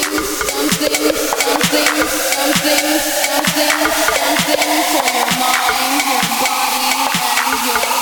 something, something, something for your mind, your body, and your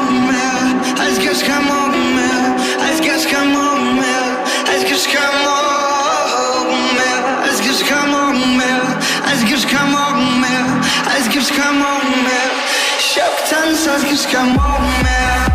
que a moment né?